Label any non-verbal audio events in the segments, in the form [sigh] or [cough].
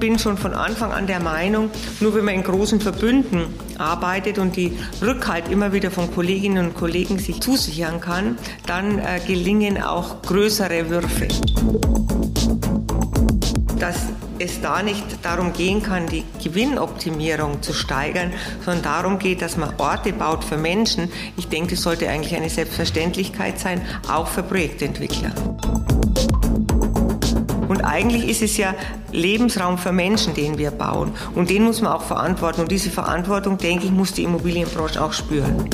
Bin schon von Anfang an der Meinung, nur wenn man in großen Verbünden arbeitet und die Rückhalt immer wieder von Kolleginnen und Kollegen sich zusichern kann, dann äh, gelingen auch größere Würfe. Dass es da nicht darum gehen kann, die Gewinnoptimierung zu steigern, sondern darum geht, dass man Orte baut für Menschen. Ich denke, das sollte eigentlich eine Selbstverständlichkeit sein, auch für Projektentwickler. Eigentlich ist es ja Lebensraum für Menschen, den wir bauen. Und den muss man auch verantworten. Und diese Verantwortung, denke ich, muss die Immobilienbranche auch spüren.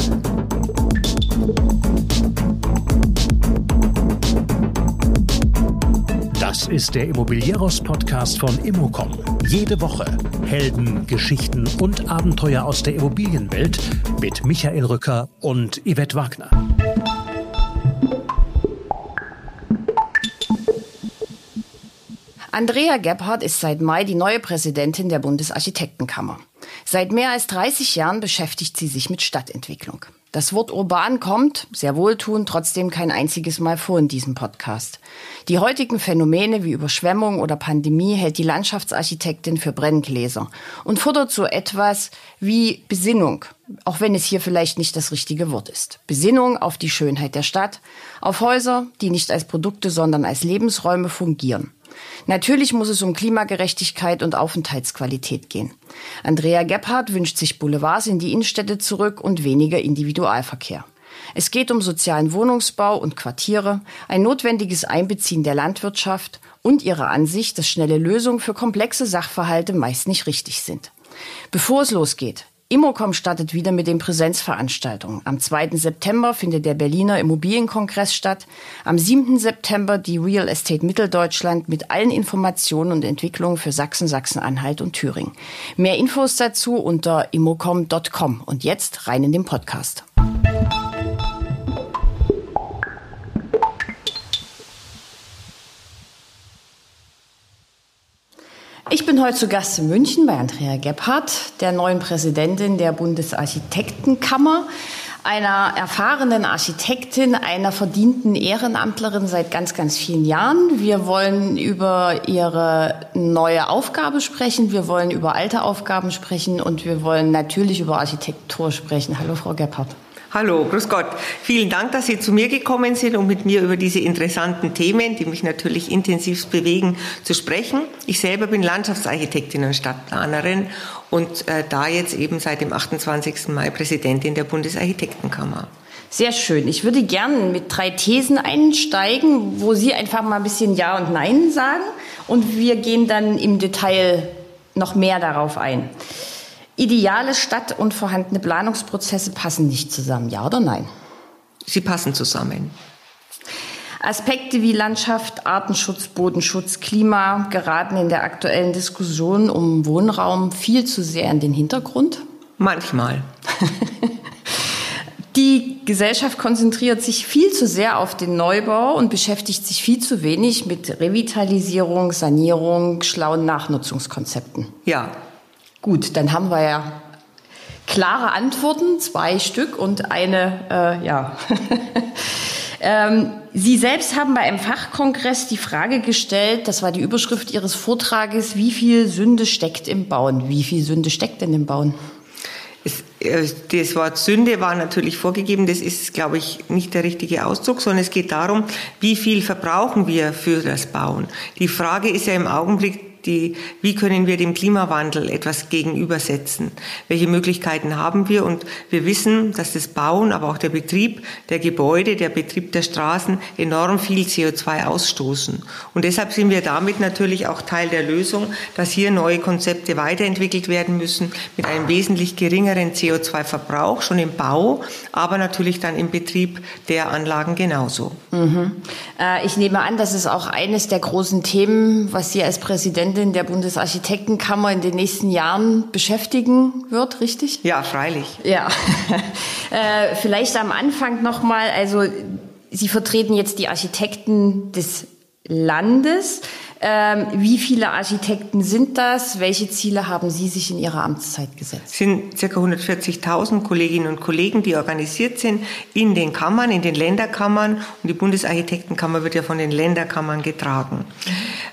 Das ist der Immobilieros-Podcast von Immocom. Jede Woche Helden, Geschichten und Abenteuer aus der Immobilienwelt mit Michael Rücker und Yvette Wagner. Andrea Gebhardt ist seit Mai die neue Präsidentin der Bundesarchitektenkammer. Seit mehr als 30 Jahren beschäftigt sie sich mit Stadtentwicklung. Das Wort urban kommt, sehr wohltuend, trotzdem kein einziges Mal vor in diesem Podcast. Die heutigen Phänomene wie Überschwemmung oder Pandemie hält die Landschaftsarchitektin für Brenngläser und fordert so etwas wie Besinnung, auch wenn es hier vielleicht nicht das richtige Wort ist. Besinnung auf die Schönheit der Stadt, auf Häuser, die nicht als Produkte, sondern als Lebensräume fungieren. Natürlich muss es um Klimagerechtigkeit und Aufenthaltsqualität gehen. Andrea Gebhardt wünscht sich Boulevards in die Innenstädte zurück und weniger Individualverkehr. Es geht um sozialen Wohnungsbau und Quartiere, ein notwendiges Einbeziehen der Landwirtschaft und ihre Ansicht, dass schnelle Lösungen für komplexe Sachverhalte meist nicht richtig sind. Bevor es losgeht, Immocom startet wieder mit den Präsenzveranstaltungen. Am 2. September findet der Berliner Immobilienkongress statt. Am 7. September die Real Estate Mitteldeutschland mit allen Informationen und Entwicklungen für Sachsen, Sachsen-Anhalt und Thüringen. Mehr Infos dazu unter immocom.com. Und jetzt rein in den Podcast. Bin heute zu Gast in München bei Andrea Gebhardt, der neuen Präsidentin der Bundesarchitektenkammer, einer erfahrenen Architektin, einer verdienten Ehrenamtlerin seit ganz, ganz vielen Jahren. Wir wollen über ihre neue Aufgabe sprechen, wir wollen über alte Aufgaben sprechen und wir wollen natürlich über Architektur sprechen. Hallo, Frau Gebhardt. Hallo, grüß Gott. Vielen Dank, dass Sie zu mir gekommen sind, um mit mir über diese interessanten Themen, die mich natürlich intensiv bewegen, zu sprechen. Ich selber bin Landschaftsarchitektin und Stadtplanerin und äh, da jetzt eben seit dem 28. Mai Präsidentin der Bundesarchitektenkammer. Sehr schön. Ich würde gerne mit drei Thesen einsteigen, wo Sie einfach mal ein bisschen Ja und Nein sagen und wir gehen dann im Detail noch mehr darauf ein. Ideale Stadt und vorhandene Planungsprozesse passen nicht zusammen, ja oder nein? Sie passen zusammen. Aspekte wie Landschaft, Artenschutz, Bodenschutz, Klima geraten in der aktuellen Diskussion um Wohnraum viel zu sehr in den Hintergrund? Manchmal. [laughs] Die Gesellschaft konzentriert sich viel zu sehr auf den Neubau und beschäftigt sich viel zu wenig mit Revitalisierung, Sanierung, schlauen Nachnutzungskonzepten. Ja, Gut, dann haben wir ja klare Antworten, zwei Stück und eine, äh, ja. [laughs] ähm, Sie selbst haben bei einem Fachkongress die Frage gestellt, das war die Überschrift Ihres Vortrages, wie viel Sünde steckt im Bauen? Wie viel Sünde steckt denn im Bauen? Äh, das Wort Sünde war natürlich vorgegeben, das ist, glaube ich, nicht der richtige Ausdruck, sondern es geht darum, wie viel verbrauchen wir für das Bauen. Die Frage ist ja im Augenblick, die, wie können wir dem Klimawandel etwas gegenübersetzen? Welche Möglichkeiten haben wir? Und wir wissen, dass das Bauen, aber auch der Betrieb der Gebäude, der Betrieb der Straßen enorm viel CO2 ausstoßen. Und deshalb sind wir damit natürlich auch Teil der Lösung, dass hier neue Konzepte weiterentwickelt werden müssen mit einem wesentlich geringeren CO2-Verbrauch, schon im Bau, aber natürlich dann im Betrieb der Anlagen genauso. Mhm. Äh, ich nehme an, das ist auch eines der großen Themen, was Sie als Präsident Präsidentin der Bundesarchitektenkammer in den nächsten Jahren beschäftigen wird, richtig? Ja, freilich. Ja. [laughs] äh, vielleicht am Anfang nochmal, also Sie vertreten jetzt die Architekten des Landes. Ähm, wie viele Architekten sind das? Welche Ziele haben Sie sich in Ihrer Amtszeit gesetzt? Es sind ca. 140.000 Kolleginnen und Kollegen, die organisiert sind in den Kammern, in den Länderkammern. Und die Bundesarchitektenkammer wird ja von den Länderkammern getragen.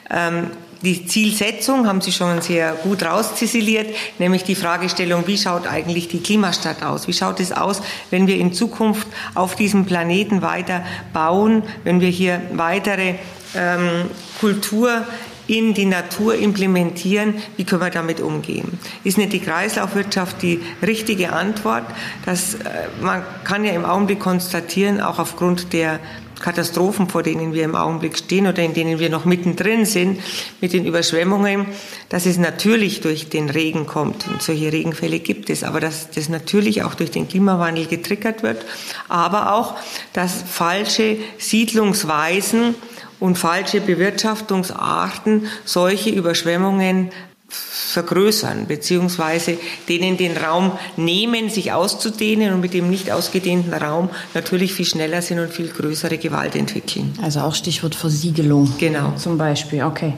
Ähm, die Zielsetzung haben Sie schon sehr gut rauszisiliert, nämlich die Fragestellung, wie schaut eigentlich die Klimastadt aus? Wie schaut es aus, wenn wir in Zukunft auf diesem Planeten weiter bauen, wenn wir hier weitere ähm, Kultur in die Natur implementieren, wie können wir damit umgehen? Ist nicht die Kreislaufwirtschaft die richtige Antwort? Das, äh, man kann ja im Augenblick konstatieren, auch aufgrund der Katastrophen, vor denen wir im Augenblick stehen oder in denen wir noch mittendrin sind, mit den Überschwemmungen, dass es natürlich durch den Regen kommt. Und solche Regenfälle gibt es, aber dass das natürlich auch durch den Klimawandel getriggert wird, aber auch, dass falsche Siedlungsweisen und falsche Bewirtschaftungsarten solche Überschwemmungen vergrößern, beziehungsweise denen den Raum nehmen, sich auszudehnen und mit dem nicht ausgedehnten Raum natürlich viel schneller sind und viel größere Gewalt entwickeln. Also auch Stichwort Versiegelung. Genau. Zum Beispiel, okay.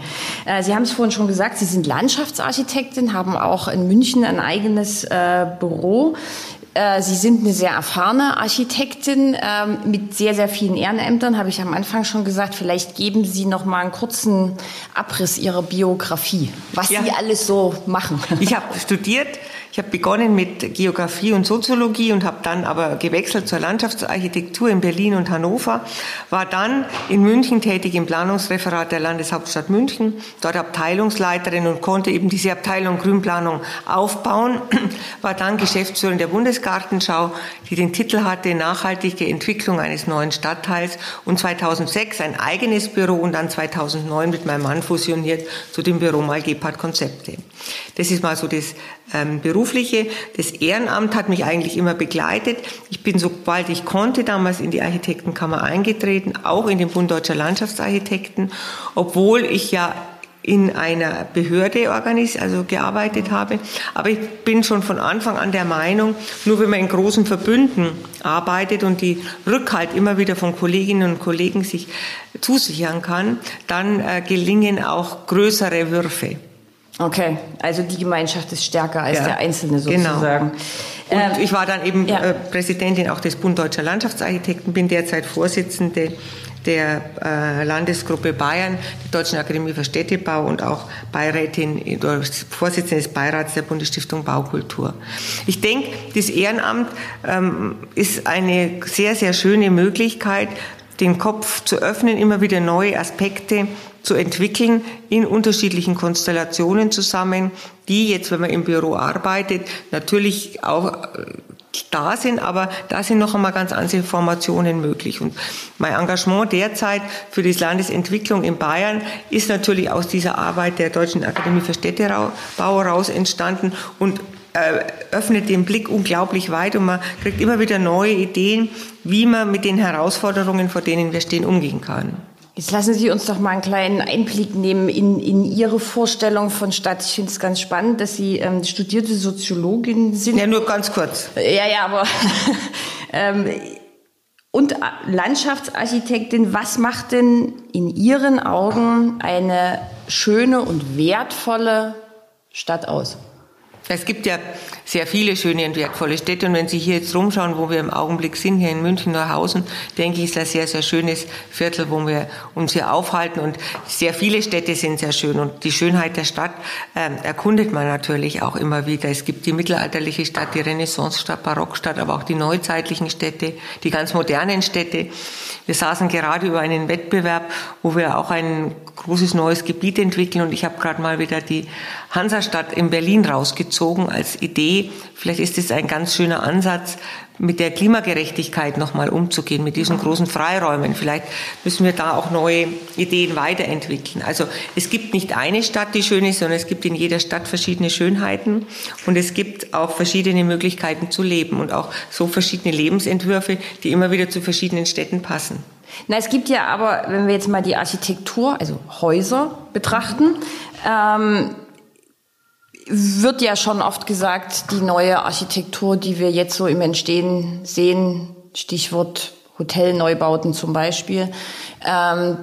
Äh, Sie haben es vorhin schon gesagt, Sie sind Landschaftsarchitektin, haben auch in München ein eigenes äh, Büro. Äh, Sie sind eine sehr erfahrene Architektin ähm, mit sehr, sehr vielen Ehrenämtern, habe ich am Anfang schon gesagt. Vielleicht geben Sie noch mal einen kurzen Abriss Ihrer Biografie, was ja. Sie alles so machen. Ich habe studiert ich habe begonnen mit Geografie und Soziologie und habe dann aber gewechselt zur Landschaftsarchitektur in Berlin und Hannover, war dann in München tätig im Planungsreferat der Landeshauptstadt München, dort Abteilungsleiterin und konnte eben diese Abteilung Grünplanung aufbauen, [clears throat] war dann Geschäftsführerin der Bundesgartenschau, die den Titel hatte Nachhaltige Entwicklung eines neuen Stadtteils. Und 2006 ein eigenes Büro und dann 2009 mit meinem Mann fusioniert zu dem Büro Mal Gebhardt Konzepte. Das ist mal so das ähm, Berufliche. Das Ehrenamt hat mich eigentlich immer begleitet. Ich bin, sobald ich konnte, damals in die Architektenkammer eingetreten, auch in den Bund Deutscher Landschaftsarchitekten, obwohl ich ja in einer Behörde organis also gearbeitet habe. Aber ich bin schon von Anfang an der Meinung, nur wenn man in großen Verbünden arbeitet und die Rückhalt immer wieder von Kolleginnen und Kollegen sich zusichern kann, dann äh, gelingen auch größere Würfe. Okay, also die Gemeinschaft ist stärker als ja, der Einzelne genau. sozusagen. Genau. Und ähm, ich war dann eben ja. äh, Präsidentin auch des Bund Deutscher Landschaftsarchitekten, bin derzeit Vorsitzende der äh, Landesgruppe Bayern, der Deutschen Akademie für Städtebau und auch Beirätin oder Vorsitzende des Beirats der Bundesstiftung Baukultur. Ich denke, das Ehrenamt ähm, ist eine sehr, sehr schöne Möglichkeit, den Kopf zu öffnen, immer wieder neue Aspekte zu entwickeln in unterschiedlichen Konstellationen zusammen, die jetzt, wenn man im Büro arbeitet, natürlich auch äh, da sind, aber da sind noch einmal ganz andere Formationen möglich. Und mein Engagement derzeit für die Landesentwicklung in Bayern ist natürlich aus dieser Arbeit der Deutschen Akademie für Städtebau heraus entstanden und äh, öffnet den Blick unglaublich weit und man kriegt immer wieder neue Ideen, wie man mit den Herausforderungen, vor denen wir stehen, umgehen kann. Jetzt lassen Sie uns doch mal einen kleinen Einblick nehmen in, in Ihre Vorstellung von Stadt. Ich finde es ganz spannend, dass Sie ähm, studierte Soziologin sind. Ja, nur ganz kurz. Ja, ja, aber [laughs] ähm, und Landschaftsarchitektin. Was macht denn in Ihren Augen eine schöne und wertvolle Stadt aus? Es gibt ja sehr viele schöne und wertvolle Städte. Und wenn Sie hier jetzt rumschauen, wo wir im Augenblick sind, hier in München, Neuhausen, denke ich, ist ein sehr, sehr schönes Viertel, wo wir uns hier aufhalten. Und sehr viele Städte sind sehr schön. Und die Schönheit der Stadt äh, erkundet man natürlich auch immer wieder. Es gibt die mittelalterliche Stadt, die Renaissancestadt, Barockstadt, aber auch die neuzeitlichen Städte, die ganz modernen Städte. Wir saßen gerade über einen Wettbewerb, wo wir auch ein großes neues Gebiet entwickeln. Und ich habe gerade mal wieder die Hansastadt in Berlin rausgezogen als Idee. Vielleicht ist es ein ganz schöner Ansatz, mit der Klimagerechtigkeit nochmal umzugehen, mit diesen großen Freiräumen. Vielleicht müssen wir da auch neue Ideen weiterentwickeln. Also es gibt nicht eine Stadt, die schön ist, sondern es gibt in jeder Stadt verschiedene Schönheiten und es gibt auch verschiedene Möglichkeiten zu leben und auch so verschiedene Lebensentwürfe, die immer wieder zu verschiedenen Städten passen. Na, es gibt ja aber, wenn wir jetzt mal die Architektur, also Häuser betrachten, ähm, wird ja schon oft gesagt, die neue Architektur, die wir jetzt so im Entstehen sehen, Stichwort Hotelneubauten zum Beispiel, ähm,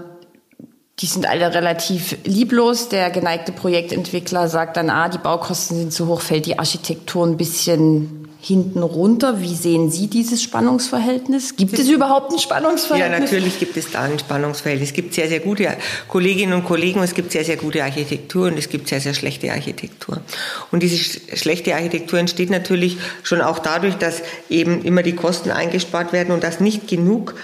die sind alle relativ lieblos. Der geneigte Projektentwickler sagt dann, ah, die Baukosten sind zu hoch, fällt die Architektur ein bisschen hinten runter. Wie sehen Sie dieses Spannungsverhältnis? Gibt es überhaupt ein Spannungsverhältnis? Ja, natürlich gibt es da ein Spannungsverhältnis. Es gibt sehr, sehr gute Kolleginnen und Kollegen und es gibt sehr, sehr gute Architektur und es gibt sehr, sehr schlechte Architektur. Und diese schlechte Architektur entsteht natürlich schon auch dadurch, dass eben immer die Kosten eingespart werden und dass nicht genug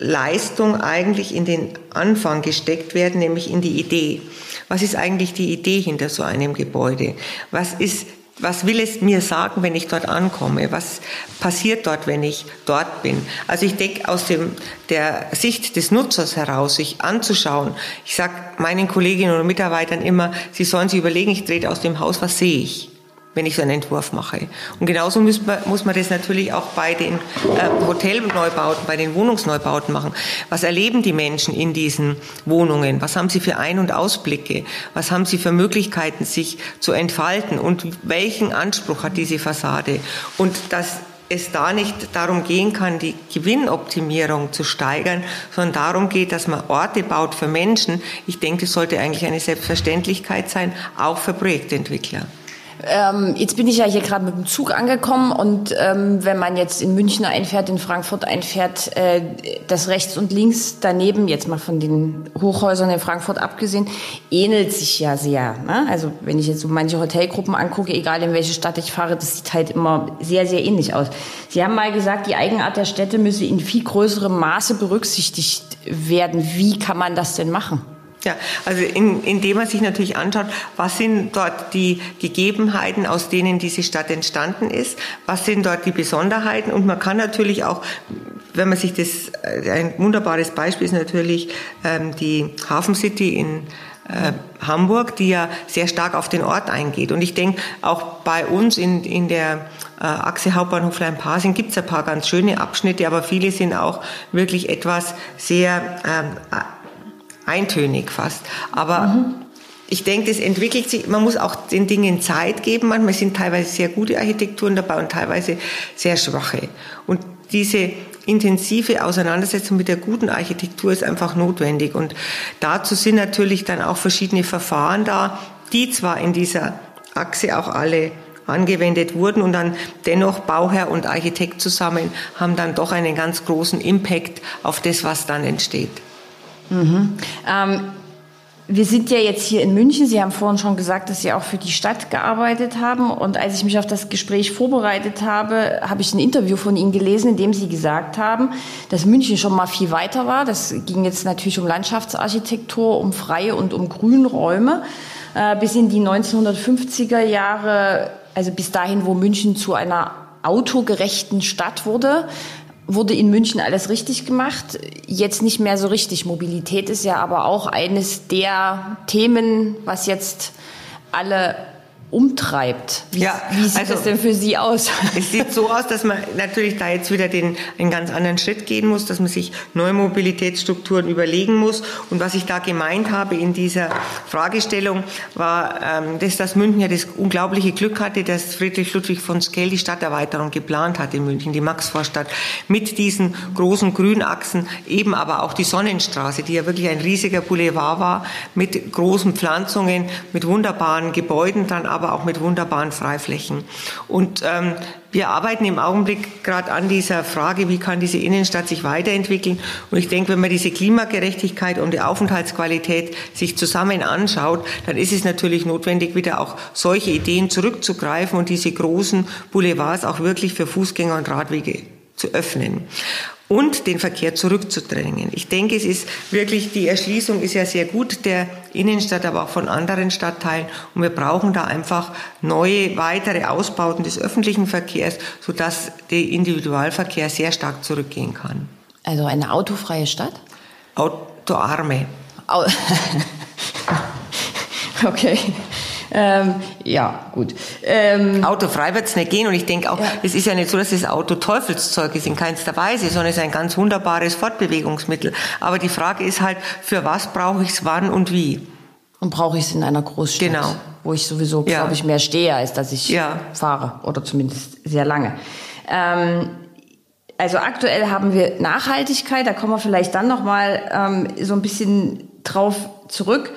Leistung eigentlich in den Anfang gesteckt werden, nämlich in die Idee. Was ist eigentlich die Idee hinter so einem Gebäude? Was ist was will es mir sagen, wenn ich dort ankomme? Was passiert dort, wenn ich dort bin? Also ich denke aus dem, der Sicht des Nutzers heraus, sich anzuschauen. Ich sage meinen Kolleginnen und Mitarbeitern immer, sie sollen sich überlegen, ich trete aus dem Haus, was sehe ich? Wenn ich so einen Entwurf mache. Und genauso muss man, muss man das natürlich auch bei den äh, Hotelneubauten, bei den Wohnungsneubauten machen. Was erleben die Menschen in diesen Wohnungen? Was haben sie für Ein- und Ausblicke? Was haben sie für Möglichkeiten, sich zu entfalten? Und welchen Anspruch hat diese Fassade? Und dass es da nicht darum gehen kann, die Gewinnoptimierung zu steigern, sondern darum geht, dass man Orte baut für Menschen. Ich denke, das sollte eigentlich eine Selbstverständlichkeit sein, auch für Projektentwickler. Ähm, jetzt bin ich ja hier gerade mit dem Zug angekommen und ähm, wenn man jetzt in München einfährt, in Frankfurt einfährt, äh, das rechts und links daneben, jetzt mal von den Hochhäusern in Frankfurt abgesehen, ähnelt sich ja sehr. Ne? Also wenn ich jetzt so manche Hotelgruppen angucke, egal in welche Stadt ich fahre, das sieht halt immer sehr, sehr ähnlich aus. Sie haben mal gesagt, die Eigenart der Städte müsse in viel größerem Maße berücksichtigt werden. Wie kann man das denn machen? Ja, also in, indem man sich natürlich anschaut, was sind dort die Gegebenheiten, aus denen diese Stadt entstanden ist, was sind dort die Besonderheiten und man kann natürlich auch, wenn man sich das, äh, ein wunderbares Beispiel ist natürlich ähm, die Hafen City in äh, Hamburg, die ja sehr stark auf den Ort eingeht. Und ich denke, auch bei uns in, in der äh, Achse Hauptbahnhof Lein-Pasing gibt es ein paar ganz schöne Abschnitte, aber viele sind auch wirklich etwas sehr ähm, eintönig fast. Aber mhm. ich denke, das entwickelt sich, man muss auch den Dingen Zeit geben. Manchmal sind teilweise sehr gute Architekturen dabei und teilweise sehr schwache. Und diese intensive Auseinandersetzung mit der guten Architektur ist einfach notwendig. Und dazu sind natürlich dann auch verschiedene Verfahren da, die zwar in dieser Achse auch alle angewendet wurden und dann dennoch Bauherr und Architekt zusammen haben dann doch einen ganz großen Impact auf das, was dann entsteht. Mhm. Ähm, wir sind ja jetzt hier in München. Sie haben vorhin schon gesagt, dass Sie auch für die Stadt gearbeitet haben. Und als ich mich auf das Gespräch vorbereitet habe, habe ich ein Interview von Ihnen gelesen, in dem Sie gesagt haben, dass München schon mal viel weiter war. Das ging jetzt natürlich um Landschaftsarchitektur, um freie und um Grünräume. Äh, bis in die 1950er Jahre, also bis dahin, wo München zu einer autogerechten Stadt wurde, wurde in München alles richtig gemacht. Jetzt nicht mehr so richtig. Mobilität ist ja aber auch eines der Themen, was jetzt alle umtreibt. Wie, ja, wie sieht also, das denn für Sie aus? Es sieht so aus, dass man natürlich da jetzt wieder den, einen ganz anderen Schritt gehen muss, dass man sich neue Mobilitätsstrukturen überlegen muss. Und was ich da gemeint habe in dieser Fragestellung, war, ähm, dass das München ja das unglaubliche Glück hatte, dass Friedrich Ludwig von Skell die Stadterweiterung geplant hat in München, die Maxvorstadt, mit diesen großen Grünachsen, eben aber auch die Sonnenstraße, die ja wirklich ein riesiger Boulevard war, mit großen Pflanzungen, mit wunderbaren Gebäuden dann aber aber auch mit wunderbaren Freiflächen. Und ähm, wir arbeiten im Augenblick gerade an dieser Frage, wie kann diese Innenstadt sich weiterentwickeln. Und ich denke, wenn man diese Klimagerechtigkeit und die Aufenthaltsqualität sich zusammen anschaut, dann ist es natürlich notwendig, wieder auch solche Ideen zurückzugreifen und diese großen Boulevards auch wirklich für Fußgänger und Radwege zu öffnen und den Verkehr zurückzudrängen. Ich denke, es ist wirklich, die Erschließung ist ja sehr gut der Innenstadt, aber auch von anderen Stadtteilen. Und wir brauchen da einfach neue, weitere Ausbauten des öffentlichen Verkehrs, sodass der Individualverkehr sehr stark zurückgehen kann. Also eine autofreie Stadt? Autoarme. Au [laughs] okay. Ähm, ja, gut. Ähm, Autofrei wird es nicht gehen und ich denke auch, ja. es ist ja nicht so, dass das Auto Teufelszeug ist in keinster Weise, sondern es ist ein ganz wunderbares Fortbewegungsmittel. Aber die Frage ist halt, für was brauche ich es, wann und wie? Und brauche ich es in einer Großstadt, genau. wo ich sowieso, ja. glaube ich, mehr stehe, als dass ich ja. fahre oder zumindest sehr lange. Ähm, also aktuell haben wir Nachhaltigkeit, da kommen wir vielleicht dann noch mal ähm, so ein bisschen drauf zurück.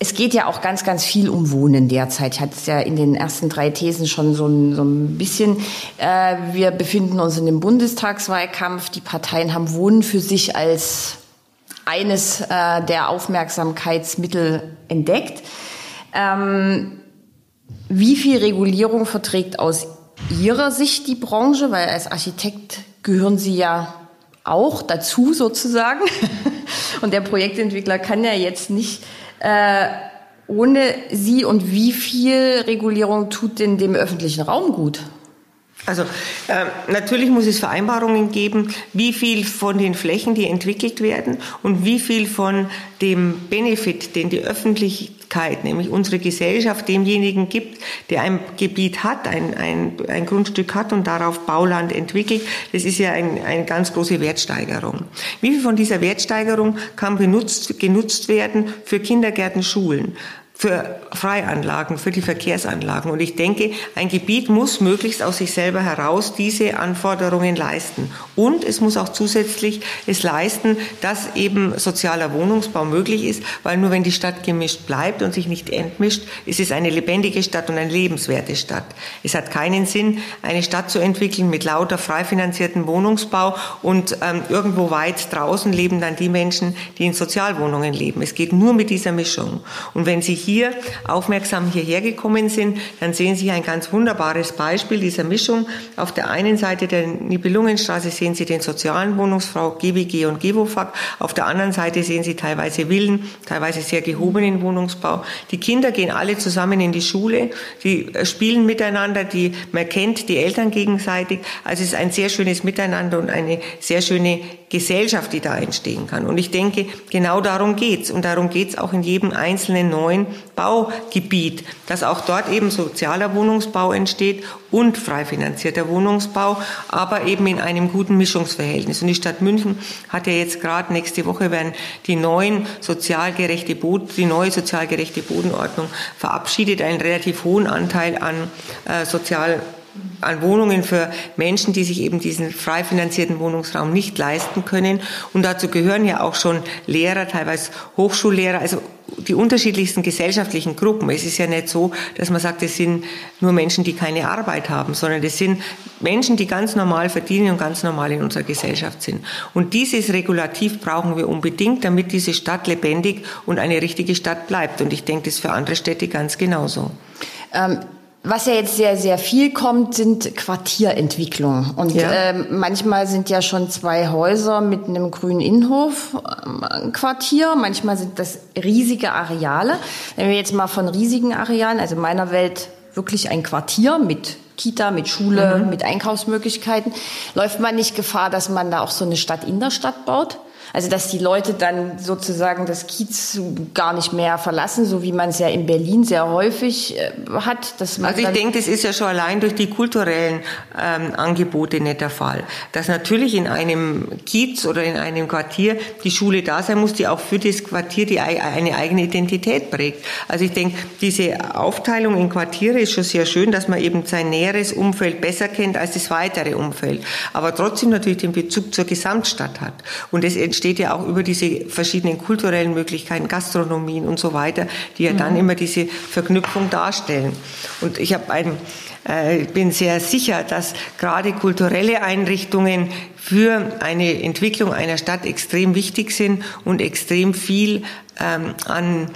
Es geht ja auch ganz, ganz viel um Wohnen derzeit. Ich hatte es ja in den ersten drei Thesen schon so ein, so ein bisschen. Äh, wir befinden uns in dem Bundestagswahlkampf. Die Parteien haben Wohnen für sich als eines äh, der Aufmerksamkeitsmittel entdeckt. Ähm, wie viel Regulierung verträgt aus Ihrer Sicht die Branche? Weil als Architekt gehören Sie ja auch dazu sozusagen. [laughs] Und der Projektentwickler kann ja jetzt nicht äh, ohne Sie und wie viel Regulierung tut denn dem öffentlichen Raum gut? Also äh, natürlich muss es Vereinbarungen geben, wie viel von den Flächen, die entwickelt werden und wie viel von dem Benefit, den die Öffentlichkeit, nämlich unsere Gesellschaft, demjenigen gibt, der ein Gebiet hat, ein, ein, ein Grundstück hat und darauf Bauland entwickelt. Das ist ja ein, eine ganz große Wertsteigerung. Wie viel von dieser Wertsteigerung kann benutzt, genutzt werden für Kindergärten, Schulen? Für Freianlagen, für die Verkehrsanlagen. Und ich denke, ein Gebiet muss möglichst aus sich selber heraus diese Anforderungen leisten. Und es muss auch zusätzlich es leisten, dass eben sozialer Wohnungsbau möglich ist, weil nur wenn die Stadt gemischt bleibt und sich nicht entmischt, ist es eine lebendige Stadt und eine lebenswerte Stadt. Es hat keinen Sinn, eine Stadt zu entwickeln mit lauter frei finanzierten Wohnungsbau und ähm, irgendwo weit draußen leben dann die Menschen, die in Sozialwohnungen leben. Es geht nur mit dieser Mischung. Und wenn sich hier aufmerksam hierher gekommen sind, dann sehen Sie ein ganz wunderbares Beispiel dieser Mischung. Auf der einen Seite der Nibelungenstraße sehen Sie den sozialen Wohnungsbau GBG und GEWOFAG. Auf der anderen Seite sehen Sie teilweise Villen, teilweise sehr gehobenen Wohnungsbau. Die Kinder gehen alle zusammen in die Schule, die äh, spielen miteinander, die, man kennt die Eltern gegenseitig. Also es ist ein sehr schönes Miteinander und eine sehr schöne Gesellschaft, die da entstehen kann. Und ich denke, genau darum geht's. Und darum geht's auch in jedem einzelnen neuen Baugebiet, dass auch dort eben sozialer Wohnungsbau entsteht und frei finanzierter Wohnungsbau, aber eben in einem guten Mischungsverhältnis. Und die Stadt München hat ja jetzt gerade nächste Woche werden die neuen sozialgerechte Boden, die neue sozialgerechte Bodenordnung verabschiedet, einen relativ hohen Anteil an äh, sozial an Wohnungen für Menschen, die sich eben diesen frei finanzierten Wohnungsraum nicht leisten können. Und dazu gehören ja auch schon Lehrer, teilweise Hochschullehrer, also die unterschiedlichsten gesellschaftlichen Gruppen. Es ist ja nicht so, dass man sagt, es sind nur Menschen, die keine Arbeit haben, sondern es sind Menschen, die ganz normal verdienen und ganz normal in unserer Gesellschaft sind. Und dieses Regulativ brauchen wir unbedingt, damit diese Stadt lebendig und eine richtige Stadt bleibt. Und ich denke, das ist für andere Städte ganz genauso. Ähm was ja jetzt sehr, sehr viel kommt, sind Quartierentwicklungen. Und ja. äh, manchmal sind ja schon zwei Häuser mit einem grünen Innenhof äh, ein Quartier. Manchmal sind das riesige Areale. Wenn wir jetzt mal von riesigen Arealen, also in meiner Welt wirklich ein Quartier mit Kita, mit Schule, mhm. mit Einkaufsmöglichkeiten, läuft man nicht Gefahr, dass man da auch so eine Stadt in der Stadt baut? Also dass die Leute dann sozusagen das Kiez gar nicht mehr verlassen, so wie man es ja in Berlin sehr häufig äh, hat. Dass man also ich denke, das ist ja schon allein durch die kulturellen ähm, Angebote nicht der Fall. Dass natürlich in einem Kiez oder in einem Quartier die Schule da sein muss, die auch für das Quartier die, eine eigene Identität prägt. Also ich denke, diese Aufteilung in Quartiere ist schon sehr schön, dass man eben sein näheres Umfeld besser kennt als das weitere Umfeld. Aber trotzdem natürlich den Bezug zur Gesamtstadt hat. Und entsteht ja auch über diese verschiedenen kulturellen Möglichkeiten, Gastronomien und so weiter, die ja dann mhm. immer diese Verknüpfung darstellen. Und ich habe ein äh, bin sehr sicher, dass gerade kulturelle Einrichtungen für eine Entwicklung einer Stadt extrem wichtig sind und extrem viel ähm, an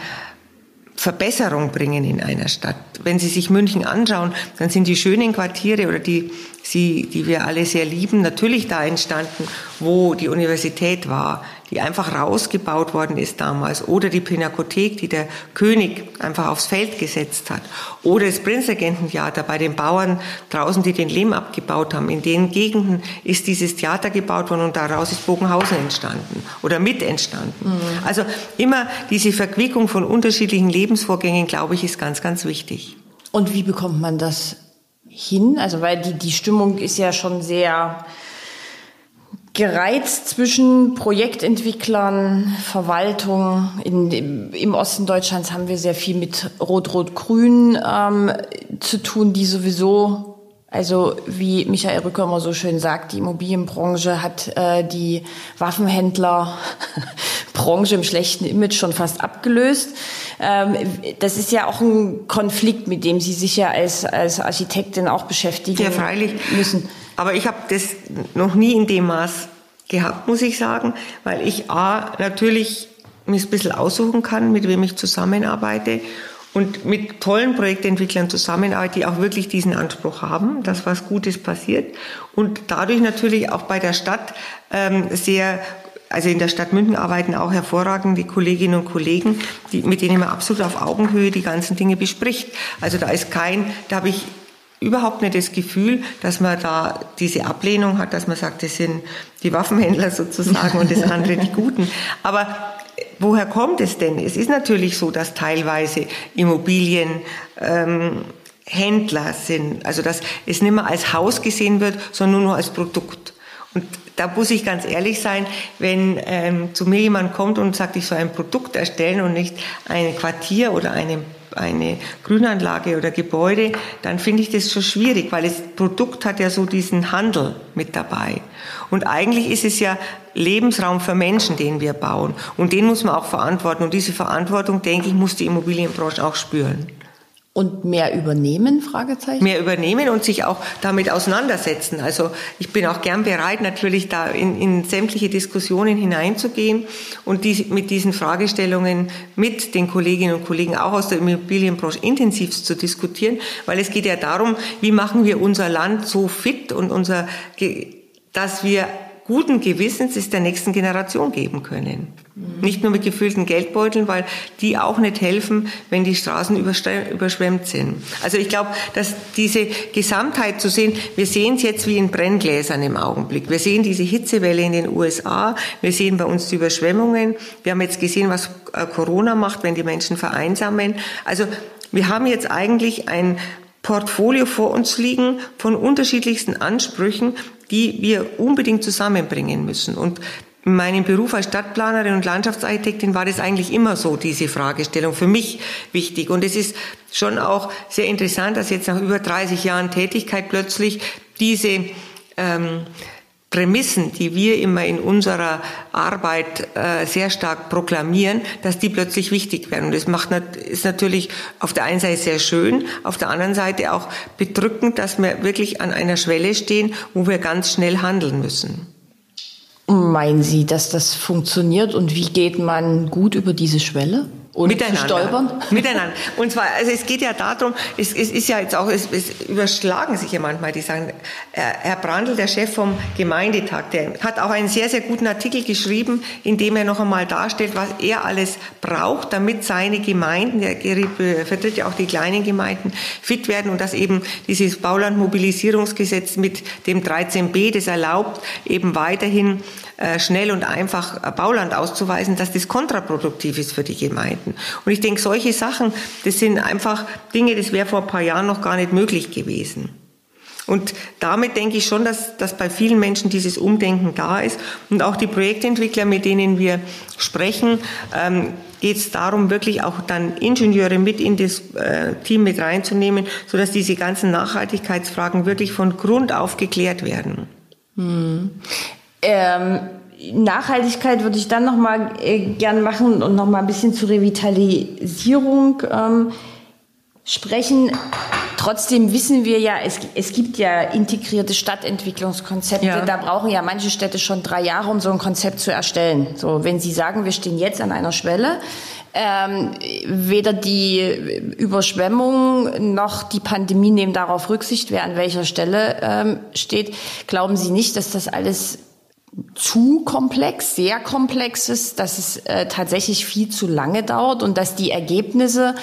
Verbesserung bringen in einer Stadt. Wenn Sie sich München anschauen, dann sind die schönen Quartiere oder die sie, die wir alle sehr lieben, natürlich da entstanden, wo die Universität war, die einfach rausgebaut worden ist damals, oder die Pinakothek, die der König einfach aufs Feld gesetzt hat, oder das Prinzregententheater bei den Bauern draußen, die den Lehm abgebaut haben. In den Gegenden ist dieses Theater gebaut worden und daraus ist Bogenhausen entstanden oder mit entstanden. Mhm. Also immer diese Verquickung von unterschiedlichen Lebensvorgängen, glaube ich, ist ganz, ganz wichtig. Und wie bekommt man das hin? Also weil die, die Stimmung ist ja schon sehr gereizt zwischen Projektentwicklern, Verwaltung. In, im, Osten Deutschlands haben wir sehr viel mit Rot-Rot-Grün ähm, zu tun, die sowieso also wie Michael Rücker immer so schön sagt, die Immobilienbranche hat äh, die Waffenhändler Branche [laughs] im schlechten Image schon fast abgelöst. Ähm, das ist ja auch ein Konflikt, mit dem Sie sich ja als, als Architektin auch beschäftigen ja, freilich. müssen. Aber ich habe das noch nie in dem Maß gehabt, muss ich sagen, weil ich A, natürlich mich ein bisschen aussuchen kann, mit wem ich zusammenarbeite und mit tollen Projektentwicklern zusammenarbeite, die auch wirklich diesen Anspruch haben, dass was Gutes passiert und dadurch natürlich auch bei der Stadt ähm, sehr also in der Stadt München arbeiten auch hervorragende Kolleginnen und Kollegen, die, mit denen man absolut auf Augenhöhe die ganzen Dinge bespricht. Also da ist kein, da habe ich überhaupt nicht das Gefühl, dass man da diese Ablehnung hat, dass man sagt, das sind die Waffenhändler sozusagen und das andere die Guten. Aber woher kommt es denn? Es ist natürlich so, dass teilweise Immobilien ähm, sind, also dass es nicht mehr als Haus gesehen wird, sondern nur noch als Produkt. Und da muss ich ganz ehrlich sein, wenn ähm, zu mir jemand kommt und sagt, ich soll ein Produkt erstellen und nicht ein Quartier oder eine eine Grünanlage oder Gebäude, dann finde ich das schon schwierig, weil das Produkt hat ja so diesen Handel mit dabei. Und eigentlich ist es ja Lebensraum für Menschen, den wir bauen. Und den muss man auch verantworten. Und diese Verantwortung, denke ich, muss die Immobilienbranche auch spüren. Und mehr übernehmen? Fragezeichen. Mehr übernehmen und sich auch damit auseinandersetzen. Also ich bin auch gern bereit, natürlich da in, in sämtliche Diskussionen hineinzugehen und die, mit diesen Fragestellungen mit den Kolleginnen und Kollegen auch aus der Immobilienbranche intensiv zu diskutieren, weil es geht ja darum, wie machen wir unser Land so fit und unser, dass wir guten Gewissens es der nächsten Generation geben können. Mhm. Nicht nur mit gefüllten Geldbeuteln, weil die auch nicht helfen, wenn die Straßen überschwemmt sind. Also ich glaube, dass diese Gesamtheit zu sehen, wir sehen es jetzt wie in Brenngläsern im Augenblick. Wir sehen diese Hitzewelle in den USA, wir sehen bei uns die Überschwemmungen, wir haben jetzt gesehen, was äh, Corona macht, wenn die Menschen vereinsamen. Also wir haben jetzt eigentlich ein Portfolio vor uns liegen von unterschiedlichsten Ansprüchen, die wir unbedingt zusammenbringen müssen. Und in meinem Beruf als Stadtplanerin und Landschaftsarchitektin war das eigentlich immer so, diese Fragestellung für mich wichtig. Und es ist schon auch sehr interessant, dass jetzt nach über 30 Jahren Tätigkeit plötzlich diese ähm, Prämissen, die wir immer in unserer Arbeit äh, sehr stark proklamieren, dass die plötzlich wichtig werden. Und das macht ist natürlich auf der einen Seite sehr schön, auf der anderen Seite auch bedrückend, dass wir wirklich an einer Schwelle stehen, wo wir ganz schnell handeln müssen. Meinen Sie, dass das funktioniert und wie geht man gut über diese Schwelle? Ohne Miteinander. zu stolpern? Miteinander. Und zwar, also es geht ja darum, es, es ist ja jetzt auch, es, es überschlagen sich ja manchmal, die sagen, äh, Herr Brandl, der Chef vom Gemeindetag, der hat auch einen sehr, sehr guten Artikel geschrieben, in dem er noch einmal darstellt, was er alles braucht, damit seine Gemeinden, der vertritt ja auch die kleinen Gemeinden, fit werden und dass eben dieses Baulandmobilisierungsgesetz mit dem 13b, das erlaubt, eben weiterhin äh, schnell und einfach äh, Bauland auszuweisen, dass das kontraproduktiv ist für die Gemeinden. Und ich denke, solche Sachen, das sind einfach Dinge, das wäre vor ein paar Jahren noch gar nicht möglich gewesen. Und damit denke ich schon, dass, dass bei vielen Menschen dieses Umdenken da ist. Und auch die Projektentwickler, mit denen wir sprechen, ähm, geht es darum, wirklich auch dann Ingenieure mit in das äh, Team mit reinzunehmen, sodass diese ganzen Nachhaltigkeitsfragen wirklich von Grund auf geklärt werden. Hm. Ähm, Nachhaltigkeit würde ich dann noch mal äh, gern machen und noch mal ein bisschen zur Revitalisierung ähm, sprechen. Trotzdem wissen wir ja, es, es gibt ja integrierte Stadtentwicklungskonzepte. Ja. Da brauchen ja manche Städte schon drei Jahre, um so ein Konzept zu erstellen. So, wenn Sie sagen, wir stehen jetzt an einer Schwelle, ähm, weder die Überschwemmung noch die Pandemie nehmen darauf Rücksicht, wer an welcher Stelle ähm, steht. Glauben Sie nicht, dass das alles zu komplex, sehr komplex ist, dass es äh, tatsächlich viel zu lange dauert und dass die Ergebnisse,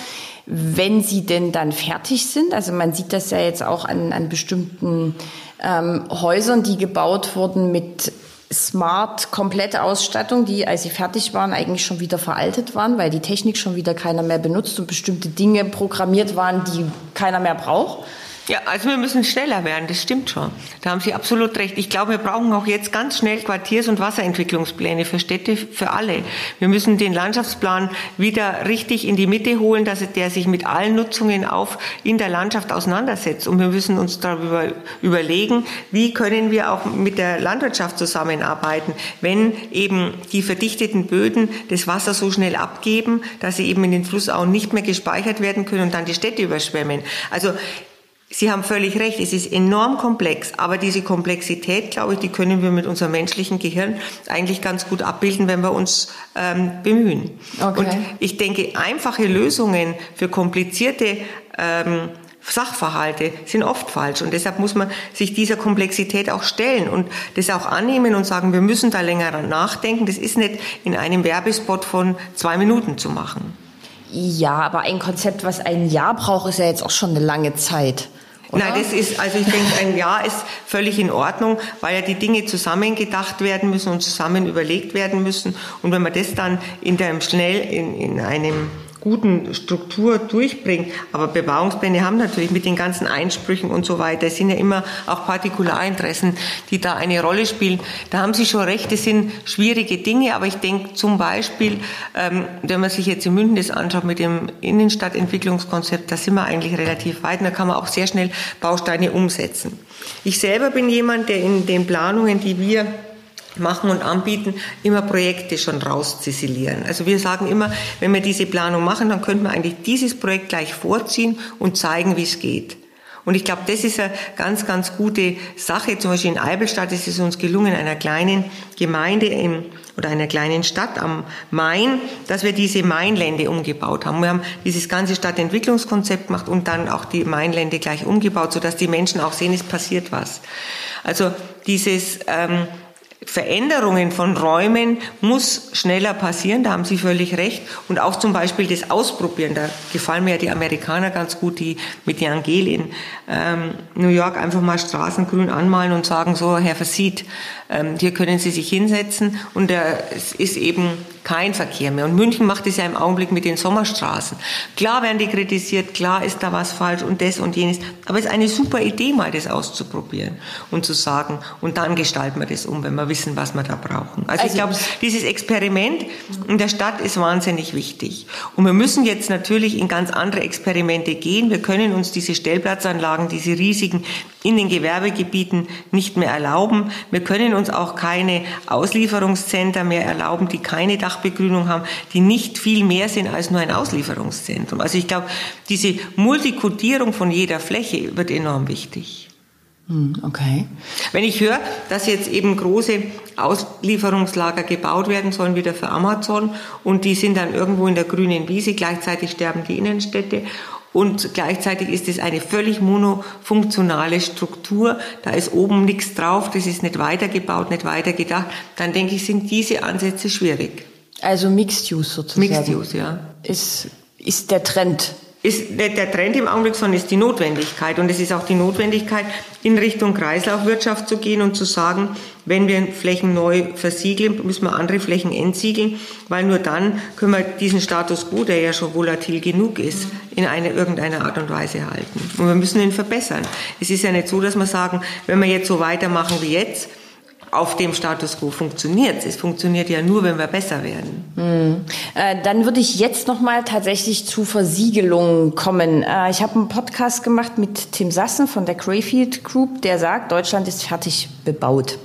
wenn sie denn dann fertig sind, also man sieht das ja jetzt auch an, an bestimmten ähm, Häusern, die gebaut wurden mit smart komplette Ausstattung, die, als sie fertig waren, eigentlich schon wieder veraltet waren, weil die Technik schon wieder keiner mehr benutzt und bestimmte Dinge programmiert waren, die keiner mehr braucht. Ja, also wir müssen schneller werden, das stimmt schon. Da haben Sie absolut recht. Ich glaube, wir brauchen auch jetzt ganz schnell Quartiers- und Wasserentwicklungspläne für Städte, für alle. Wir müssen den Landschaftsplan wieder richtig in die Mitte holen, dass der sich mit allen Nutzungen auf in der Landschaft auseinandersetzt. Und wir müssen uns darüber überlegen, wie können wir auch mit der Landwirtschaft zusammenarbeiten, wenn eben die verdichteten Böden das Wasser so schnell abgeben, dass sie eben in den Flussauen nicht mehr gespeichert werden können und dann die Städte überschwemmen. Also Sie haben völlig recht, es ist enorm komplex, aber diese Komplexität, glaube ich, die können wir mit unserem menschlichen Gehirn eigentlich ganz gut abbilden, wenn wir uns ähm, bemühen. Okay. Und ich denke, einfache Lösungen für komplizierte ähm, Sachverhalte sind oft falsch und deshalb muss man sich dieser Komplexität auch stellen und das auch annehmen und sagen, wir müssen da länger nachdenken. Das ist nicht in einem Werbespot von zwei Minuten zu machen. Ja, aber ein Konzept, was ein Jahr braucht, ist ja jetzt auch schon eine lange Zeit. Oder? Nein, das ist, also ich denke, ein Jahr ist völlig in Ordnung, weil ja die Dinge zusammen gedacht werden müssen und zusammen überlegt werden müssen. Und wenn man das dann in dem schnell in, in einem guten Struktur durchbringt. Aber Bebauungspläne haben natürlich mit den ganzen Einsprüchen und so weiter, es sind ja immer auch Partikularinteressen, die da eine Rolle spielen. Da haben Sie schon recht, es sind schwierige Dinge, aber ich denke zum Beispiel, ähm, wenn man sich jetzt in München das anschaut mit dem Innenstadtentwicklungskonzept, da sind wir eigentlich relativ weit und da kann man auch sehr schnell Bausteine umsetzen. Ich selber bin jemand, der in den Planungen, die wir machen und anbieten, immer Projekte schon rauszisilieren. Also wir sagen immer, wenn wir diese Planung machen, dann könnte man eigentlich dieses Projekt gleich vorziehen und zeigen, wie es geht. Und ich glaube, das ist eine ganz, ganz gute Sache. Zum Beispiel in Eibelstadt ist es uns gelungen, einer kleinen Gemeinde im, oder einer kleinen Stadt am Main, dass wir diese Mainlände umgebaut haben. Wir haben dieses ganze Stadtentwicklungskonzept gemacht und dann auch die Mainlände gleich umgebaut, sodass die Menschen auch sehen, es passiert was. Also dieses ähm, Veränderungen von Räumen muss schneller passieren, da haben Sie völlig recht. Und auch zum Beispiel das Ausprobieren, da gefallen mir ja die Amerikaner ganz gut, die mit Jan Gehl in ähm, New York einfach mal Straßen grün anmalen und sagen, so, Herr Versied, ähm, hier können Sie sich hinsetzen und äh, es ist eben kein Verkehr mehr. Und München macht es ja im Augenblick mit den Sommerstraßen. Klar werden die kritisiert, klar ist da was falsch und das und jenes. Aber es ist eine super Idee, mal das auszuprobieren und zu sagen, und dann gestalten wir das um, wenn wir wissen, was wir da brauchen. Also, also ich glaube, dieses Experiment in der Stadt ist wahnsinnig wichtig. Und wir müssen jetzt natürlich in ganz andere Experimente gehen. Wir können uns diese Stellplatzanlagen, diese riesigen in den Gewerbegebieten nicht mehr erlauben. Wir können uns auch keine Auslieferungszentren mehr erlauben, die keine Dachbegrünung haben, die nicht viel mehr sind als nur ein Auslieferungszentrum. Also ich glaube, diese Multikodierung von jeder Fläche wird enorm wichtig. Hm, okay. Wenn ich höre, dass jetzt eben große Auslieferungslager gebaut werden sollen, wieder für Amazon, und die sind dann irgendwo in der grünen Wiese, gleichzeitig sterben die Innenstädte und gleichzeitig ist es eine völlig monofunktionale Struktur. Da ist oben nichts drauf, das ist nicht weitergebaut, nicht weitergedacht. Dann denke ich, sind diese Ansätze schwierig. Also Mixed Use sozusagen. Mixed Use, ja. Ist, ist der Trend ist nicht der Trend im Augenblick, sondern ist die Notwendigkeit. Und es ist auch die Notwendigkeit, in Richtung Kreislaufwirtschaft zu gehen und zu sagen, wenn wir Flächen neu versiegeln, müssen wir andere Flächen entsiegeln, weil nur dann können wir diesen Status quo, der ja schon volatil genug ist, in einer, irgendeiner Art und Weise halten. Und wir müssen ihn verbessern. Es ist ja nicht so, dass wir sagen, wenn wir jetzt so weitermachen wie jetzt, auf dem Status quo funktioniert. Es funktioniert ja nur, wenn wir besser werden. Hm. Äh, dann würde ich jetzt noch mal tatsächlich zu Versiegelungen kommen. Äh, ich habe einen Podcast gemacht mit Tim Sassen von der Crayfield Group, der sagt, Deutschland ist fertig bebaut.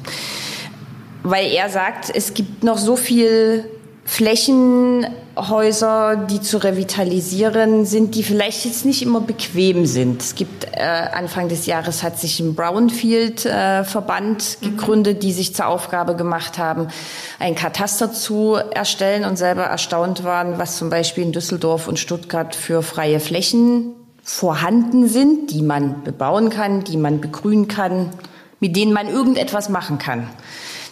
Weil er sagt, es gibt noch so viel Flächenhäuser, die zu revitalisieren sind, die vielleicht jetzt nicht immer bequem sind. Es gibt äh, Anfang des Jahres hat sich ein Brownfield-Verband äh, gegründet, die sich zur Aufgabe gemacht haben, ein Kataster zu erstellen und selber erstaunt waren, was zum Beispiel in Düsseldorf und Stuttgart für freie Flächen vorhanden sind, die man bebauen kann, die man begrünen kann, mit denen man irgendetwas machen kann.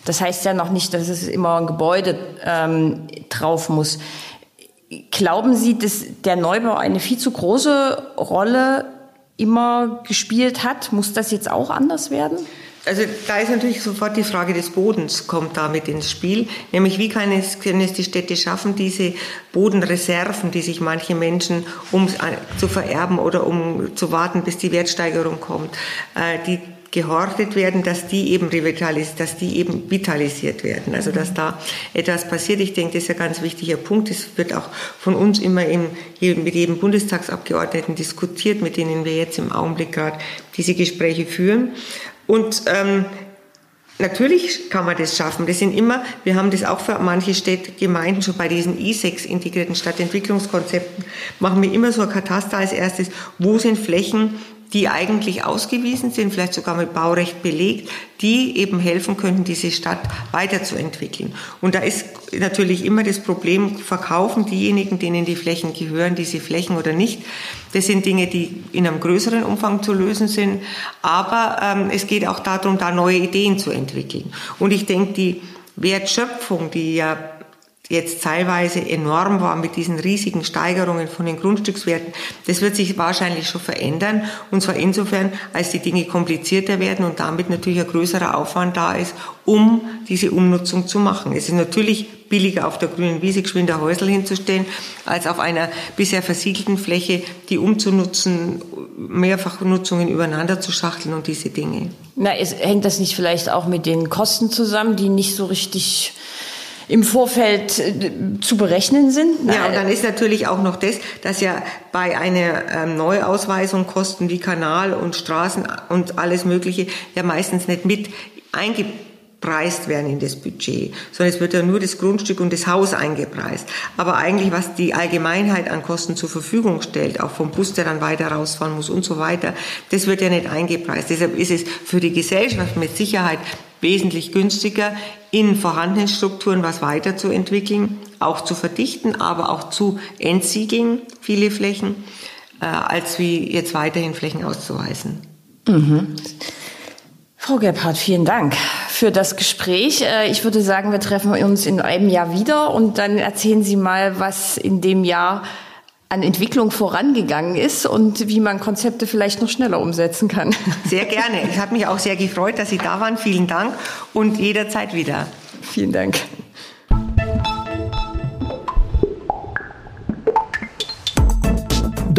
Das heißt ja noch nicht, dass es immer ein Gebäude ähm, drauf muss. Glauben Sie, dass der Neubau eine viel zu große Rolle immer gespielt hat? Muss das jetzt auch anders werden? Also da ist natürlich sofort die Frage des Bodens kommt damit ins Spiel, nämlich wie kann es, können es die Städte schaffen, diese Bodenreserven, die sich manche Menschen, um zu vererben oder um zu warten, bis die Wertsteigerung kommt, äh, die gehortet werden, dass die eben revitalisiert, dass die eben vitalisiert werden. Also dass da etwas passiert. Ich denke, das ist ein ganz wichtiger Punkt. Das wird auch von uns immer in, mit jedem Bundestagsabgeordneten diskutiert, mit denen wir jetzt im Augenblick gerade diese Gespräche führen. Und ähm, Natürlich kann man das schaffen. Das sind immer, wir haben das auch für manche Städte, Gemeinden schon bei diesen I6 integrierten Stadtentwicklungskonzepten, machen wir immer so ein Kataster als erstes. Wo sind Flächen, die eigentlich ausgewiesen sind, vielleicht sogar mit Baurecht belegt, die eben helfen könnten, diese Stadt weiterzuentwickeln. Und da ist natürlich immer das Problem, verkaufen diejenigen, denen die Flächen gehören, diese Flächen oder nicht. Das sind Dinge, die in einem größeren Umfang zu lösen sind. Aber ähm, es geht auch darum, da neue Ideen zu entwickeln. Und ich denke, die Wertschöpfung, die ja jetzt teilweise enorm war mit diesen riesigen Steigerungen von den Grundstückswerten, das wird sich wahrscheinlich schon verändern. Und zwar insofern, als die Dinge komplizierter werden und damit natürlich ein größerer Aufwand da ist, um diese Umnutzung zu machen. Es ist natürlich billiger auf der grünen Wiese geschwinder Häusl hinzustellen, als auf einer bisher versiegelten Fläche, die umzunutzen, Mehrfachnutzungen übereinander zu schachteln und diese Dinge. Na, es, hängt das nicht vielleicht auch mit den Kosten zusammen, die nicht so richtig im Vorfeld äh, zu berechnen sind. Ja, und dann ist natürlich auch noch das, dass ja bei einer ähm, Neuausweisung Kosten wie Kanal und Straßen und alles Mögliche ja meistens nicht mit eingepreist werden in das Budget, sondern es wird ja nur das Grundstück und das Haus eingepreist. Aber eigentlich, was die Allgemeinheit an Kosten zur Verfügung stellt, auch vom Bus, der dann weiter rausfahren muss und so weiter, das wird ja nicht eingepreist. Deshalb ist es für die Gesellschaft mit Sicherheit wesentlich günstiger, in vorhandenen Strukturen was weiterzuentwickeln, auch zu verdichten, aber auch zu entsiegeln, viele Flächen, äh, als wie jetzt weiterhin Flächen auszuweisen. Mhm. Frau Gebhardt, vielen Dank für das Gespräch. Äh, ich würde sagen, wir treffen uns in einem Jahr wieder und dann erzählen Sie mal, was in dem Jahr an Entwicklung vorangegangen ist und wie man Konzepte vielleicht noch schneller umsetzen kann. [laughs] Sehr gerne. Es hat mich auch sehr gefreut, dass Sie da waren. Vielen Dank und jederzeit wieder. Vielen Dank.